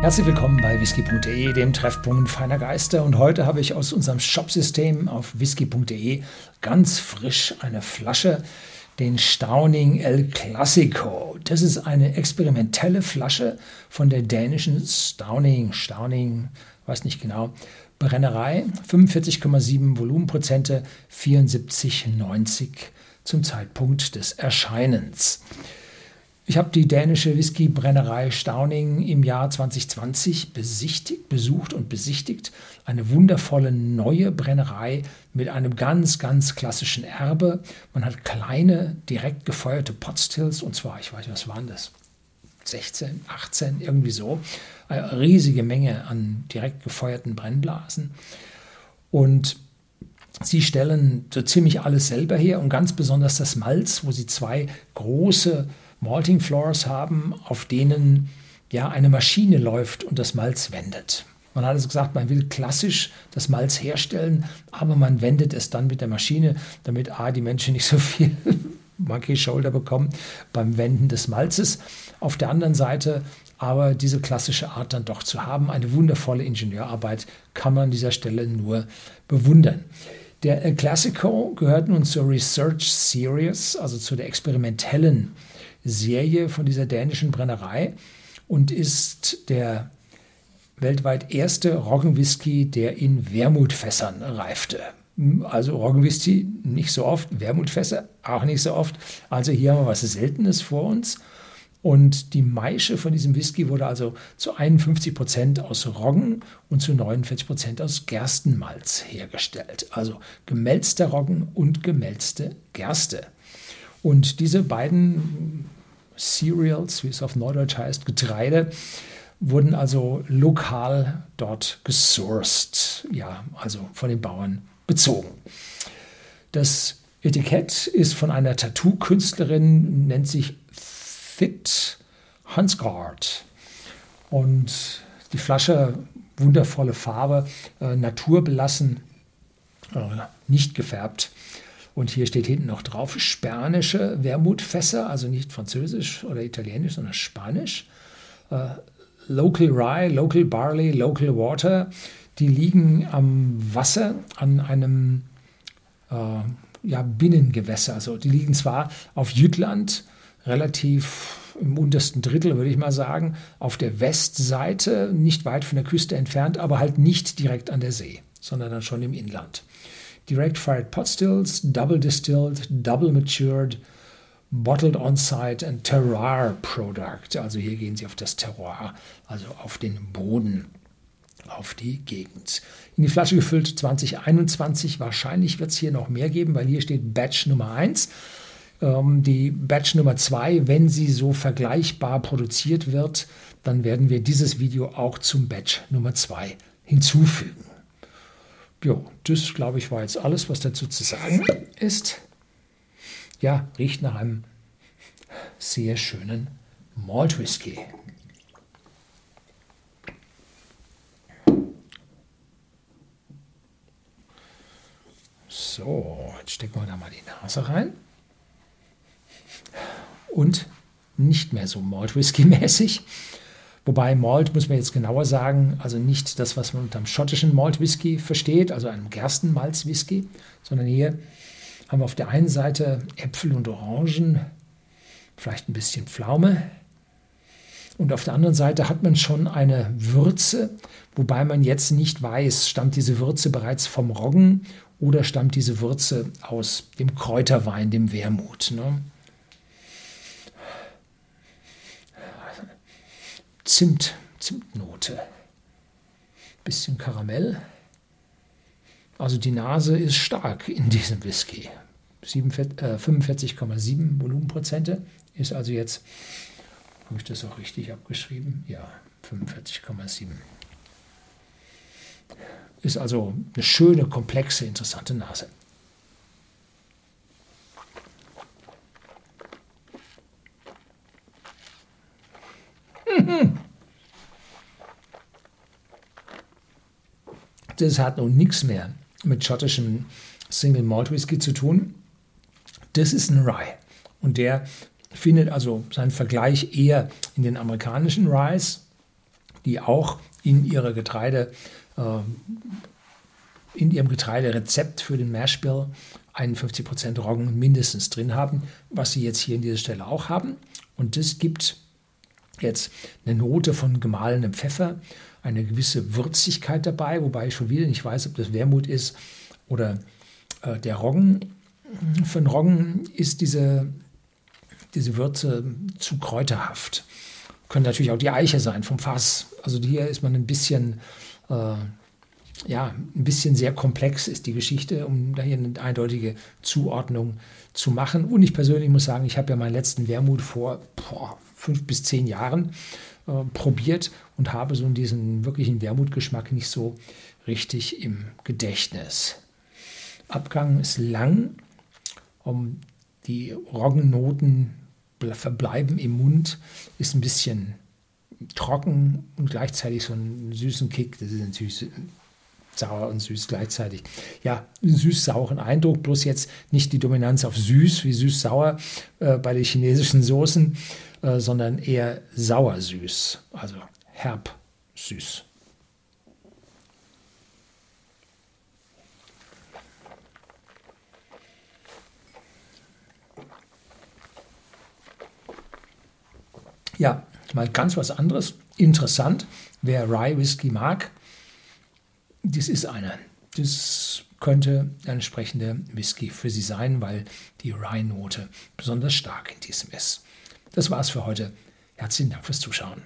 Herzlich willkommen bei whisky.de, dem Treffpunkt feiner Geister. Und heute habe ich aus unserem Shopsystem auf whisky.de ganz frisch eine Flasche, den Stauning El Classico. Das ist eine experimentelle Flasche von der dänischen Stauning, Stauning, weiß nicht genau, Brennerei. 45,7 Volumenprozente, 74,90 zum Zeitpunkt des Erscheinens. Ich habe die dänische Whiskybrennerei Stauning im Jahr 2020 besichtigt, besucht und besichtigt. Eine wundervolle neue Brennerei mit einem ganz, ganz klassischen Erbe. Man hat kleine, direkt gefeuerte Potstills und zwar, ich weiß was waren das? 16, 18, irgendwie so. Eine riesige Menge an direkt gefeuerten Brennblasen. Und Sie stellen so ziemlich alles selber her und ganz besonders das Malz, wo sie zwei große Malting Floors haben, auf denen ja eine Maschine läuft und das Malz wendet. Man hat also gesagt, man will klassisch das Malz herstellen, aber man wendet es dann mit der Maschine, damit A, die Menschen nicht so viel Monkey Shoulder bekommen beim Wenden des Malzes. Auf der anderen Seite aber diese klassische Art dann doch zu haben, eine wundervolle Ingenieurarbeit, kann man an dieser Stelle nur bewundern. Der Classico gehört nun zur Research Series, also zu der experimentellen Serie von dieser dänischen Brennerei und ist der weltweit erste Roggenwhisky, der in Wermutfässern reifte. Also Roggenwhisky nicht so oft, Wermutfässer auch nicht so oft. Also hier haben wir was Seltenes vor uns. Und die Maische von diesem Whisky wurde also zu 51 Prozent aus Roggen und zu 49 Prozent aus Gerstenmalz hergestellt. Also gemälzter Roggen und gemälzte Gerste. Und diese beiden Cereals, wie es auf Neudeutsch heißt, Getreide, wurden also lokal dort gesourced, ja, also von den Bauern bezogen. Das Etikett ist von einer Tattoo-Künstlerin, nennt sich Fit Hansgaard. Und die Flasche, wundervolle Farbe, äh, naturbelassen, äh, nicht gefärbt. Und hier steht hinten noch drauf spanische Wermutfässer, also nicht französisch oder italienisch, sondern spanisch. Äh, local Rye, Local Barley, Local Water, die liegen am Wasser an einem äh, ja, Binnengewässer. Also die liegen zwar auf Jütland, relativ im untersten Drittel, würde ich mal sagen, auf der Westseite, nicht weit von der Küste entfernt, aber halt nicht direkt an der See, sondern dann schon im Inland. Direct Fired Pot Stills, Double Distilled, Double Matured, Bottled On-Site and Terroir Product. Also hier gehen sie auf das Terroir, also auf den Boden, auf die Gegend. In die Flasche gefüllt 2021. Wahrscheinlich wird es hier noch mehr geben, weil hier steht Batch Nummer 1. Ähm, die Batch Nummer 2, wenn sie so vergleichbar produziert wird, dann werden wir dieses Video auch zum Batch Nummer 2 hinzufügen. Jo, das glaube ich war jetzt alles, was dazu zu sagen ist. Ja, riecht nach einem sehr schönen Malt Whisky. So, jetzt stecken wir da mal die Nase rein. Und nicht mehr so Malt Whisky mäßig. Wobei Malt muss man jetzt genauer sagen, also nicht das, was man unter dem schottischen Malt Whisky versteht, also einem Gerstenmalz Whisky, sondern hier haben wir auf der einen Seite Äpfel und Orangen, vielleicht ein bisschen Pflaume. Und auf der anderen Seite hat man schon eine Würze, wobei man jetzt nicht weiß, stammt diese Würze bereits vom Roggen oder stammt diese Würze aus dem Kräuterwein, dem Wermut. Ne? Zimt, Zimtnote. Bisschen Karamell. Also die Nase ist stark in diesem Whisky. 45,7 äh, Volumenprozente ist also jetzt, habe ich das auch richtig abgeschrieben? Ja, 45,7. Ist also eine schöne, komplexe, interessante Nase. Das hat nun nichts mehr mit schottischem Single Malt Whisky zu tun. Das ist ein Rye. Und der findet also seinen Vergleich eher in den amerikanischen Ryes, die auch in ihrer Getreide, äh, in ihrem Getreiderezept für den Mashbill 51% Roggen mindestens drin haben, was sie jetzt hier an dieser Stelle auch haben. Und das gibt jetzt eine Note von gemahlenem Pfeffer, eine gewisse Würzigkeit dabei, wobei ich schon wieder nicht weiß, ob das Wermut ist oder äh, der Roggen. Für den Roggen ist diese, diese Würze zu kräuterhaft. Können natürlich auch die Eiche sein vom Fass. Also hier ist man ein bisschen, äh, ja, ein bisschen sehr komplex ist die Geschichte, um da hier eine eindeutige Zuordnung zu machen. Und ich persönlich muss sagen, ich habe ja meinen letzten Wermut vor boah, fünf bis zehn Jahren äh, probiert und habe so diesen wirklichen Wermutgeschmack nicht so richtig im Gedächtnis. Abgang ist lang, um die Roggennoten verbleiben im Mund, ist ein bisschen trocken und gleichzeitig so einen süßen Kick. Das ist natürlich sauer und süß gleichzeitig. Ja, süß-sauren Eindruck, bloß jetzt nicht die Dominanz auf süß wie süß-sauer äh, bei den chinesischen Soßen, äh, sondern eher sauer-süß, also herb-süß. Ja, mal ganz was anderes. Interessant, wer Rye Whisky mag, das ist einer. Das könnte ein entsprechender Whisky für Sie sein, weil die Rye-Note besonders stark in diesem ist. Das war's für heute. Herzlichen Dank fürs Zuschauen.